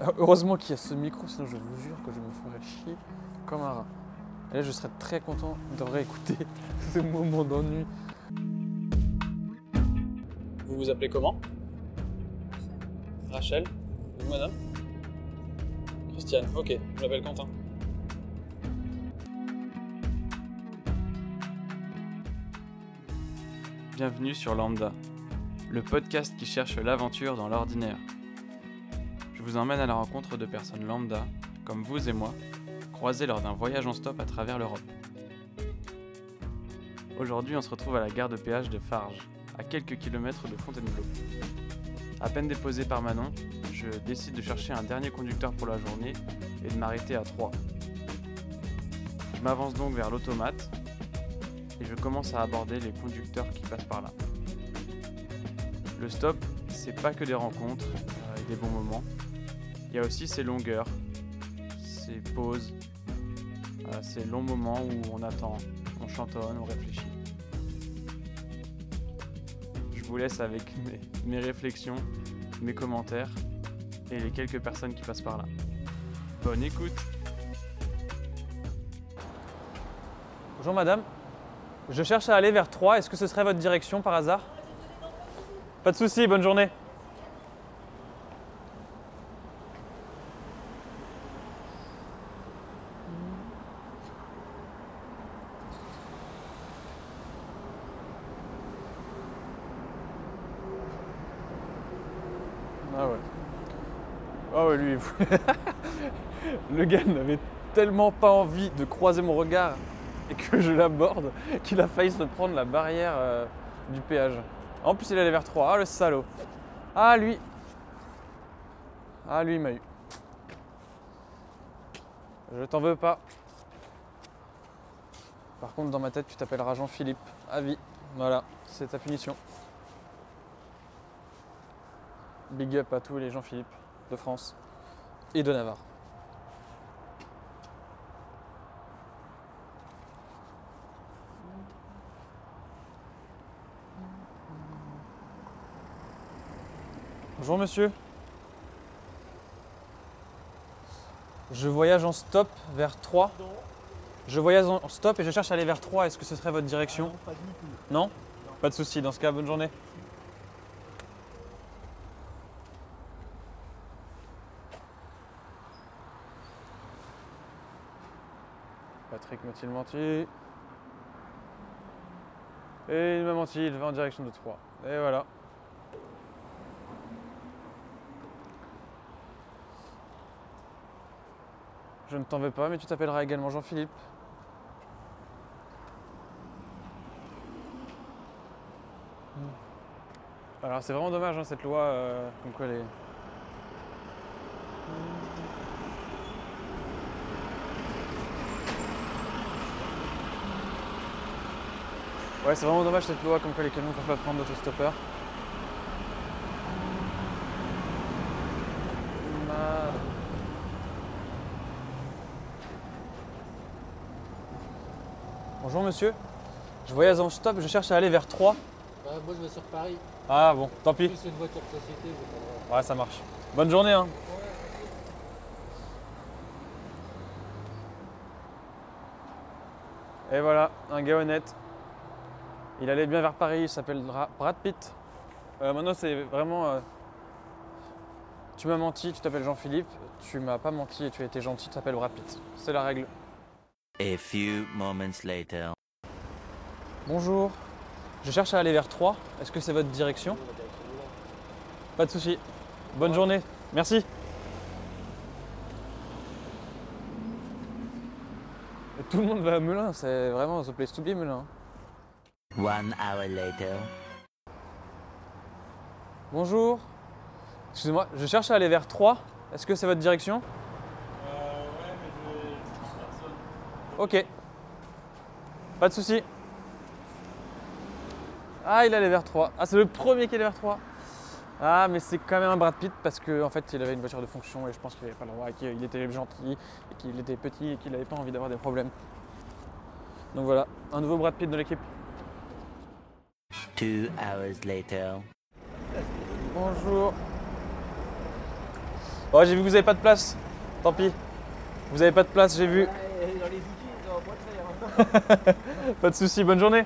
Heureusement qu'il y a ce micro, sinon je vous jure que je me ferais chier comme un rat. Et là, je serais très content de réécouter ce moment d'ennui. Vous vous appelez comment? Rachel? Vous, madame? Christiane, ok. Je m'appelle Quentin. Bienvenue sur Lambda, le podcast qui cherche l'aventure dans l'ordinaire. Je vous emmène à la rencontre de personnes lambda, comme vous et moi, croisées lors d'un voyage en stop à travers l'Europe. Aujourd'hui, on se retrouve à la gare de péage de Farges, à quelques kilomètres de Fontainebleau. À peine déposé par Manon, je décide de chercher un dernier conducteur pour la journée et de m'arrêter à 3. Je m'avance donc vers l'automate et je commence à aborder les conducteurs qui passent par là. Le stop, c'est pas que des rencontres euh, et des bons moments. Il y a aussi ces longueurs, ces pauses, euh, ces longs moments où on attend, on chantonne, on réfléchit. Je vous laisse avec mes, réflexions, mes commentaires et les quelques personnes qui passent par là. Bonne écoute. Bonjour madame, je cherche à aller vers 3, est-ce que ce serait votre direction par hasard? Pas de souci, bonne journée Ah ouais. Ah ouais, lui, le gars n'avait tellement pas envie de croiser mon regard et que je l'aborde qu'il a failli se prendre la barrière euh, du péage. En plus, il allait vers 3. Ah, le salaud. Ah, lui. Ah, lui, il m'a eu. Je t'en veux pas. Par contre, dans ma tête, tu t'appelleras Jean-Philippe. À vie. Voilà, c'est ta punition. Big up à tous les Jean-Philippe de France et de Navarre. Bonjour monsieur. Je voyage en stop vers 3. Je voyage en stop et je cherche à aller vers 3. Est-ce que ce serait votre direction? Pas du tout. Non? Pas de souci. Dans ce cas, bonne journée. Patrick m'a-t-il menti Et il m'a menti, il va en direction de 3. Et voilà. Je ne t'en veux pas, mais tu t'appelleras également Jean-Philippe. Alors c'est vraiment dommage hein, cette loi, comme quoi les... Ouais c'est vraiment dommage cette loi, comme quoi les camions ne peuvent pas prendre d'autostoppeur. Bonjour monsieur, je voyage en stop, je cherche à aller vers 3. Bah, moi je vais sur Paris. Ah bon, tant pis. C'est une voiture de société. Ouais, ça marche. Bonne journée, hein. Et voilà, un gars honnête. Il allait bien vers Paris, il s'appellera Brad Pitt. Euh, maintenant, c'est vraiment. euh, tu m'as menti, tu t'appelles Jean-Philippe. Tu m'as pas menti et tu as été gentil, tu t'appelles Brad Pitt. C'est la règle. A few moments later. Bonjour. Je cherche à aller vers 3. Est-ce que c'est votre direction? Pas de souci. Bonne journée. Merci. Et tout le monde va à Melun, c'est vraiment The Place to Be Melun. One hour later. Bonjour. Excusez-moi, je cherche à aller vers 3. Est-ce que c'est votre direction? Ok. Pas de souci. Ah, il allait vers 3. Ah, c'est le premier qui allait vers 3. Ah, mais c'est quand même un Brad Pitt parce qu'en en fait, il avait une voiture de fonction et je pense qu'il n'avait pas le droit, et qu'il était gentil, et qu'il était petit et qu'il n'avait pas envie d'avoir des problèmes. Donc voilà, un nouveau Brad Pitt de l'équipe. Two hours later. Bonjour. Oh, j'ai vu que vous avez pas de place. Tant pis. Vous avez pas de place, j'ai vu. Pas de soucis, bonne journée.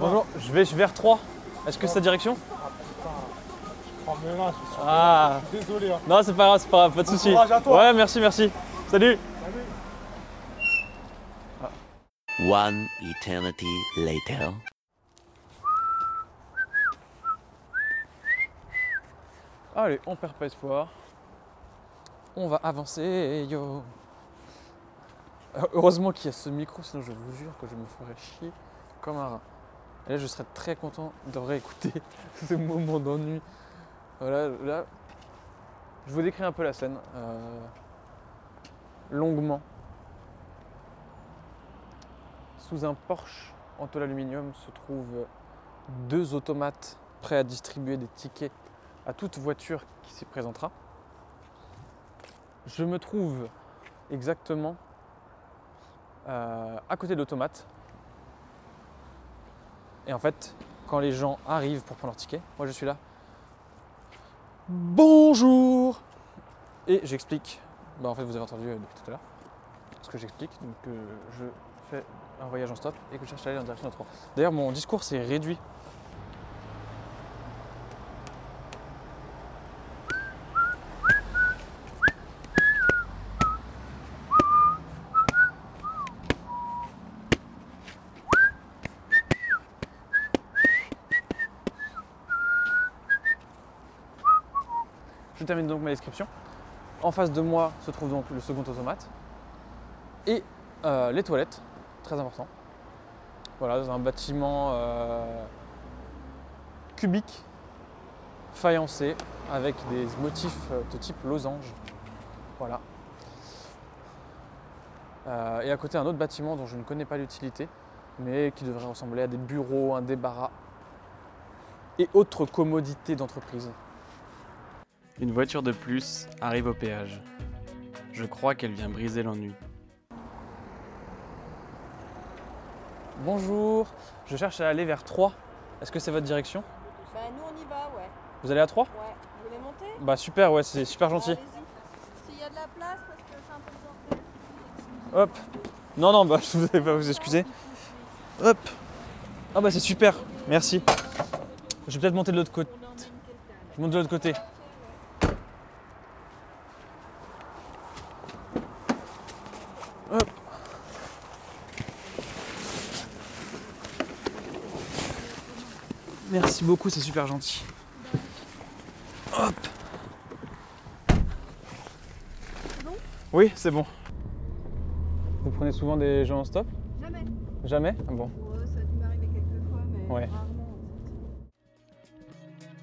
Bonjour, je vais vers 3. Est-ce que c'est ta direction? Je mains, je suis Ah Désolé. Hein. Non, c'est pas grave, c'est pas grave, pas de Bon soucis. courage à toi. Ouais, merci, merci. Salut Salut. One eternity later. Allez, on perd pas espoir. On va avancer, yo. Euh, Heureusement qu'il y a ce micro, sinon je vous jure que je me ferais chier comme un rat. Et là, je serais très content de réécouter ce moment d'ennui. Voilà, là, je vous décris un peu la scène. euh, longuement. Sous un Porsche en tôle aluminium se trouvent deux automates prêts à distribuer des tickets à toute voiture qui s'y présentera. Je me trouve exactement euh, à côté de l'automate. Et en fait, quand les gens arrivent pour prendre leur ticket, moi je suis là. Bonjour Et j'explique. Bah en fait vous avez entendu euh, depuis tout à l'heure ce que j'explique. Donc euh, je fais un voyage en stop et que je cherche à aller en direction de 3. D'ailleurs mon discours s'est réduit termine donc ma description. En face de moi se trouve donc le second automate et euh, les toilettes, très important. Voilà, dans un bâtiment euh, cubique, faïencé, avec des motifs euh, de type losange. Voilà. Et à côté un autre bâtiment dont je ne connais pas l'utilité, mais qui devrait ressembler à des bureaux, un débarras et autres commodités d'entreprise. Une voiture de plus arrive au péage. Je crois qu'elle vient briser l'ennui. Bonjour, je cherche à aller vers 3. Est-ce que c'est votre direction? Bah nous on y va, ouais. Vous allez à 3 Ouais. Vous voulez monter? Bah super, ouais, c'est super gentil. Allez-y. S'il y a de la place, parce que c'est un peu bordel. Hop. Non, non, bah je vous vais pas vous excuser. Hop. Ah bah c'est super, merci. Je vais peut-être monter de l'autre côté. Je monte de l'autre côté. Hop. Merci beaucoup, c'est super gentil. Hop. Oui, c'est bon. Vous prenez souvent des gens en stop? Jamais. Jamais? Ah Bon. Ouais, ça a dû m'arriver quelques fois, mais Ouais. rarement.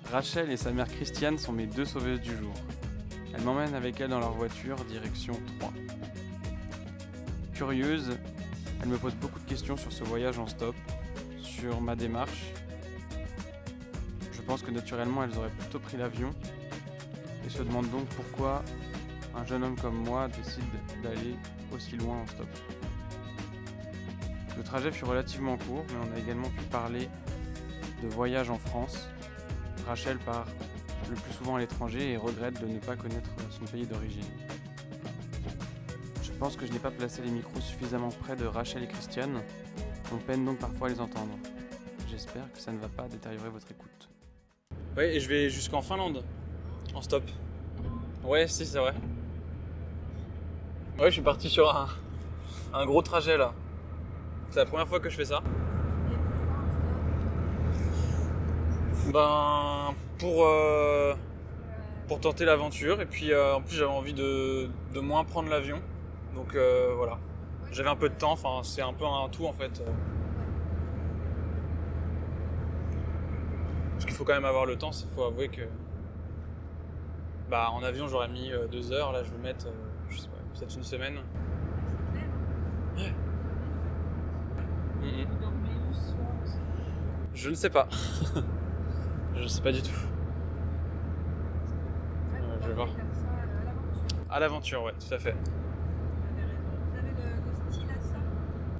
Rachel et sa mère Christiane sont mes deux sauveuses du jour. Elles m'emmènent avec elles dans leur voiture, direction 3. Curieuse, elles me posent beaucoup de questions sur ce voyage en stop, sur ma démarche. Je pense que naturellement elles auraient plutôt pris l'avion et se demandent donc pourquoi un jeune homme comme moi décide d'aller aussi loin en stop. Le trajet fut relativement court, mais on a également pu parler de voyage en France, Rachel part le plus souvent à l'étranger et regrette de ne pas connaître son pays d'origine. Je pense que je n'ai pas placé les micros suffisamment près de Rachel et Christiane. On peine donc parfois à les entendre. J'espère que ça ne va pas détériorer votre écoute. Ouais, et je vais jusqu'en Finlande, en stop. Ouais, si, c'est vrai. Ouais, je suis parti sur un, gros trajet là. C'est la première fois que je fais ça. Ben, pour, euh, pour tenter l'aventure. Et puis euh, en plus, j'avais envie de, de moins prendre l'avion. Donc euh, voilà. J'avais un peu de temps, enfin, c'est un peu un tout en fait. faut quand même avoir le temps, il faut avouer que bah, en avion j'aurais mis euh, deux heures, là je vais mettre, euh, je sais pas, peut-être une semaine. Je ne sais pas. je ne sais pas du tout. Je vais voir. À l'aventure, ouais, tout à fait.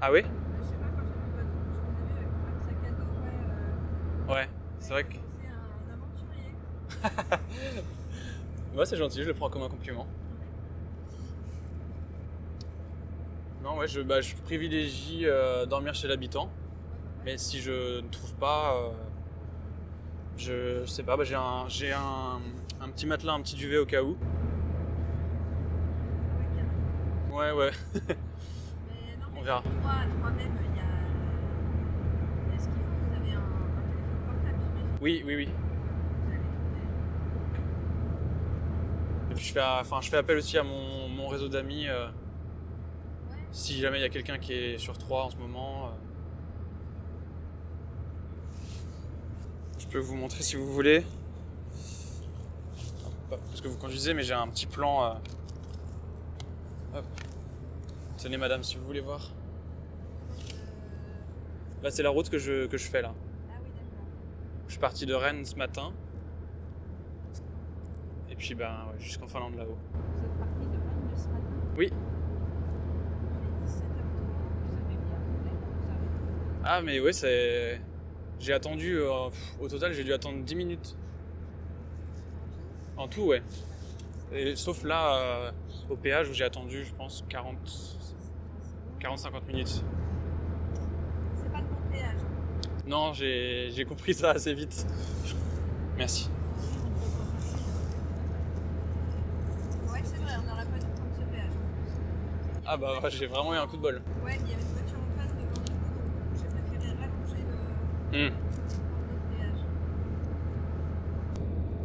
Ah oui? Ouais. C'est vrai que. C'est un aventurier. Ouais, c'est gentil, je le prends comme un compliment. Non, ouais, je, bah, je privilégie euh, dormir chez l'habitant. Mais si je ne trouve pas, euh, je, je sais pas, bah, j'ai un, j'ai un, un petit matelas, un petit duvet au cas où. Ouais, ouais. Mais non, mais On verra il y a. Est-ce qu'il faut que vous avez un, un téléphone portable, j'imagine Oui, oui, oui. Et puis je fais, fais appel aussi à mon, réseau d'amis. euh, si jamais il y a quelqu'un qui est sur 3 en ce moment. euh. Je peux vous montrer si vous voulez. Parce que vous conduisez, mais j'ai un petit plan. euh. Tenez madame si vous voulez voir. Là c'est la route que je fais là. Ah oui, d'accord. Je suis parti de Rennes ce matin. Et puis ben ouais, jusqu'en Finlande là-haut. Vous êtes parti de Rennes ce matin Oui. Il est 17h30, vous avez mis à peu près, vous avez. Ah mais ouais c'est. J'ai attendu. euh, pff, au total j'ai dû attendre 10 minutes. En tout ouais. Et, sauf là euh, au péage où j'ai attendu je pense 40. 40-50 minutes. C'est pas le bon péage. Non j'ai j'ai compris ça assez vite. Merci. Ouais, c'est vrai, on n'aurait pas dû prendre ce péage. Ah bah ouais, j'ai vraiment eu un coup de bol. Ouais, il y avait une voiture en face devant nous, donc j'ai préféré rallonger le, le péage.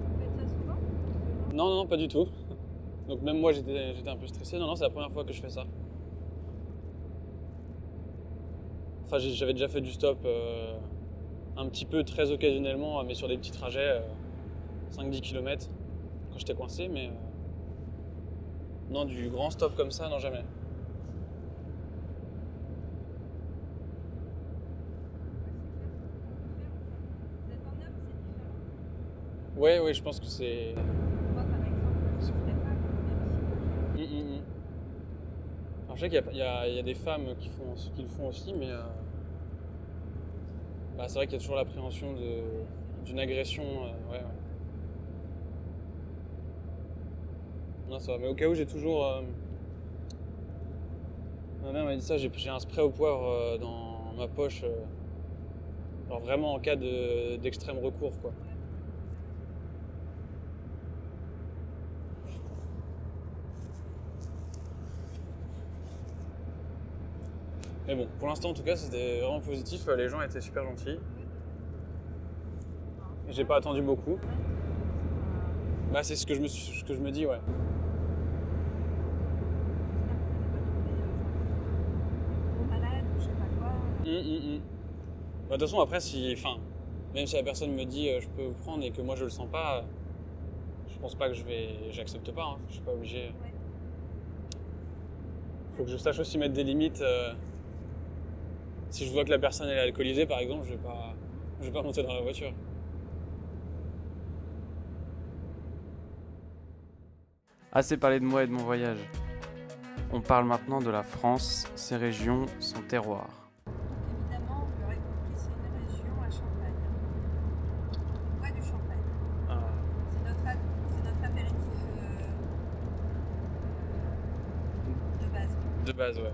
Vous faites ça souvent? Non, non, non, pas du tout. Donc même moi j'étais j'étais un peu stressé. Non, non, c'est la première fois que je fais ça. Enfin, j'avais déjà fait du stop euh, un petit peu, très occasionnellement, mais sur des petits trajets, euh, 5-10 km, quand j'étais coincé, mais... euh, Non, du grand stop comme ça, non, jamais. Ouais, ouais, je pense que c'est... Moi, par exemple, je. Alors, je sais qu'il y a- des femmes qui, font, qui le font aussi, mais... euh, bah, c'est vrai qu'il y a toujours l'appréhension d'une agression. euh, ouais, ouais. Non, ça va. Mais au cas où, j'ai toujours. euh, Ma mère m'a dit ça, j'ai un spray au poivre euh, dans ma poche. Alors vraiment en cas de- d'extrême recours, quoi. Mais bon, pour l'instant en tout cas, c'était vraiment positif. Les gens étaient super gentils. J'ai pas attendu beaucoup. Bah, c'est ce que je me, suis- ce que je me dis, ouais. Hum, hum, hum. Bah, de toute façon, après, si, enfin, même si la personne me dit euh, je peux vous prendre et que moi je le sens pas, euh, je pense pas que je vais, j'accepte pas. hein. Je suis pas obligé. Ouais. Faut que je sache aussi mettre des limites. euh, si je vois que la personne elle est alcoolisée, par exemple, je vais pas, je vais pas monter dans la voiture. Assez parlé de moi et de mon voyage. On parle maintenant de la France, ses régions, son terroir. Évidemment, vous l'aurez compris, c'est une région à Champagne. Ouais, du Champagne. C'est notre, a- c'est notre apéritif euh, euh, de base. De base, ouais.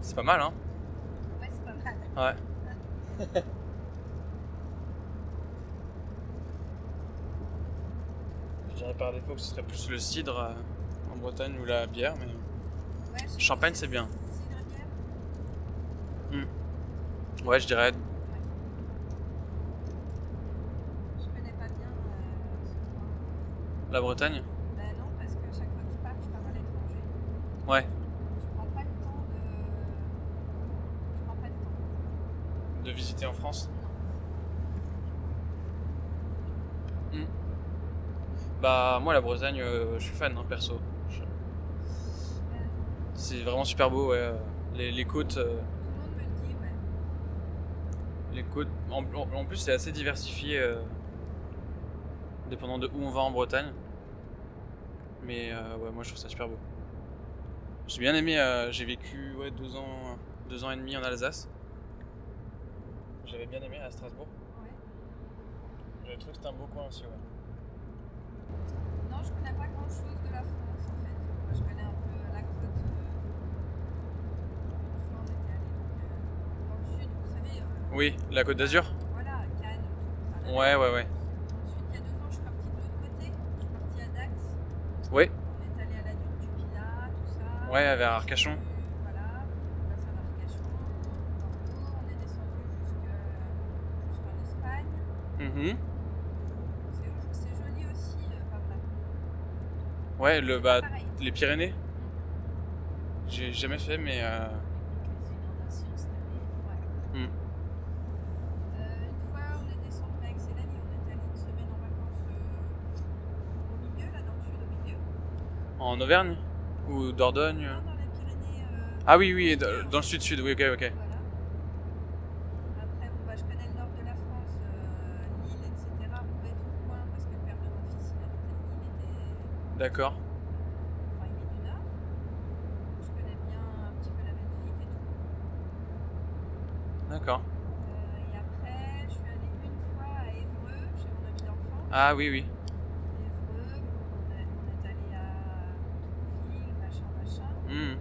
C'est pas mal, hein Ouais, c'est pas mal. Ouais. Je dirais par défaut que ce serait plus le cidre euh, en Bretagne ou la bière, mais Ouais, Champagne, c'est bien. Cidre bière ouais, je dirais. Je connais pas bien euh, ce. La Bretagne? Ben non, parce que chaque fois que je pars, je pars à l'étranger. Ouais. Je prends pas le temps de. Je prends pas le temps. De visiter en France Non. Bah, moi, la Bretagne, euh, je suis fan, hein, perso. Euh, C'est vraiment super beau, ouais. Les, les côtes. euh, les côtes. En, en- plus, c'est assez diversifié, euh, dépendant de où on va en Bretagne. Mais euh, ouais, moi, je trouve ça super beau. J'ai bien aimé. euh, J'ai vécu ouais, deux ans, deux ans et demi en Alsace. J'avais bien aimé à Strasbourg. ouais. Le truc, c'est un beau coin aussi, ouais. Non, je connais pas grand chose de la France en fait. Moi, je connais un peu la côte. euh, on était allé euh, dans le sud, vous savez. euh, Oui, la Côte d'Azur Voilà, Cannes. tout. Ouais, ouais, ouais. Ensuite, il y a deux ans, je suis partie de l'autre côté. Je suis partie à Dax. Ouais, On est allé à la dune du Pilat, tout ça. Ouais, vers Arcachon. Voilà, on passe à Arcachon. Bordeaux, on est descendu jusque- jusqu'en Espagne. Mhm. C'est joli aussi, euh, par là. Ouais, le, bah, les Pyrénées J'ai jamais fait, mais. euh. Hmm. Euh, une fois, on est descendu avec Célanie, on est allé une semaine en vacances euh, au milieu, là, dans le sud, au milieu. En Auvergne? Ou Dordogne? Non, dans les Pyrénées. euh, Ah oui, oui, dans dans le sud-sud, oui, ok, ok. Après, bon, bah, je connais le nord de la France, euh, Lille, etc. Roubaix, tout le coin, parce que le père de mon fils, il habitait Lille, était. D'accord. Enfin, il est du nord. Je connais bien un petit peu la Belgique et tout. D'accord. Euh, et après, je suis allée une fois à Évreux, chez mon ami d'enfance. Ah oui, oui. Évreux, on, est- on est allé à Ville, machin, machin. Hmm.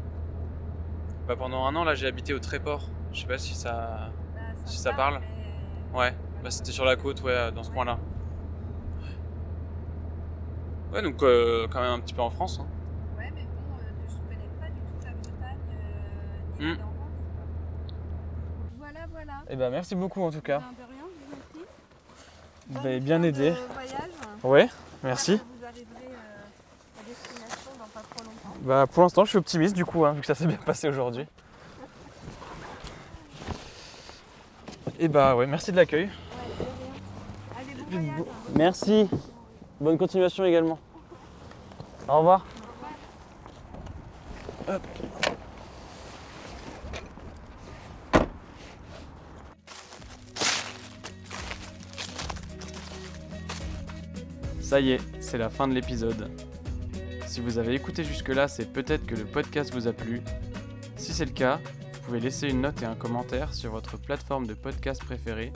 Bah, pendant un an, là, j'ai habité au Tréport. Je sais pas si ça. Bah, Si me ça parle. mais- Ouais, bah, c'était sur la côte, ouais, dans ce coin-là. Ouais, donc euh, quand même un petit peu en France. Hein. Ouais, mais bon, euh, je connais pas du tout la Bretagne euh, ni Hmm. la Normandie. Voilà, voilà. Eh ben, merci beaucoup en tout cas. Ben, de rien, je vous Bonne m'avez bien aidé. voyage. Ouais, merci. Vous arriverez euh, à destination dans pas trop longtemps. Bah, pour l'instant, je suis optimiste du coup, hein, vu que ça s'est bien passé aujourd'hui. Et bah, ouais, merci de l'accueil. Ouais, de rien. Allez, bon voyage. Merci. Bonne continuation également. Au revoir. Ça y est, c'est la fin de l'épisode. Si vous avez écouté jusque-là, c'est peut-être que le podcast vous a plu. Si c'est le cas, vous pouvez laisser une note et un commentaire sur votre plateforme de podcast préférée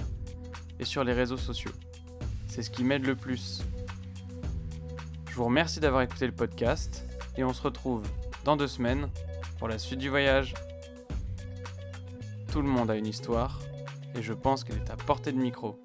et sur les réseaux sociaux. C'est ce qui m'aide le plus. Vous remercie d'avoir écouté le podcast et on se retrouve dans deux semaines pour la suite du voyage. Tout le monde a une histoire et je pense qu'elle est à portée de micro.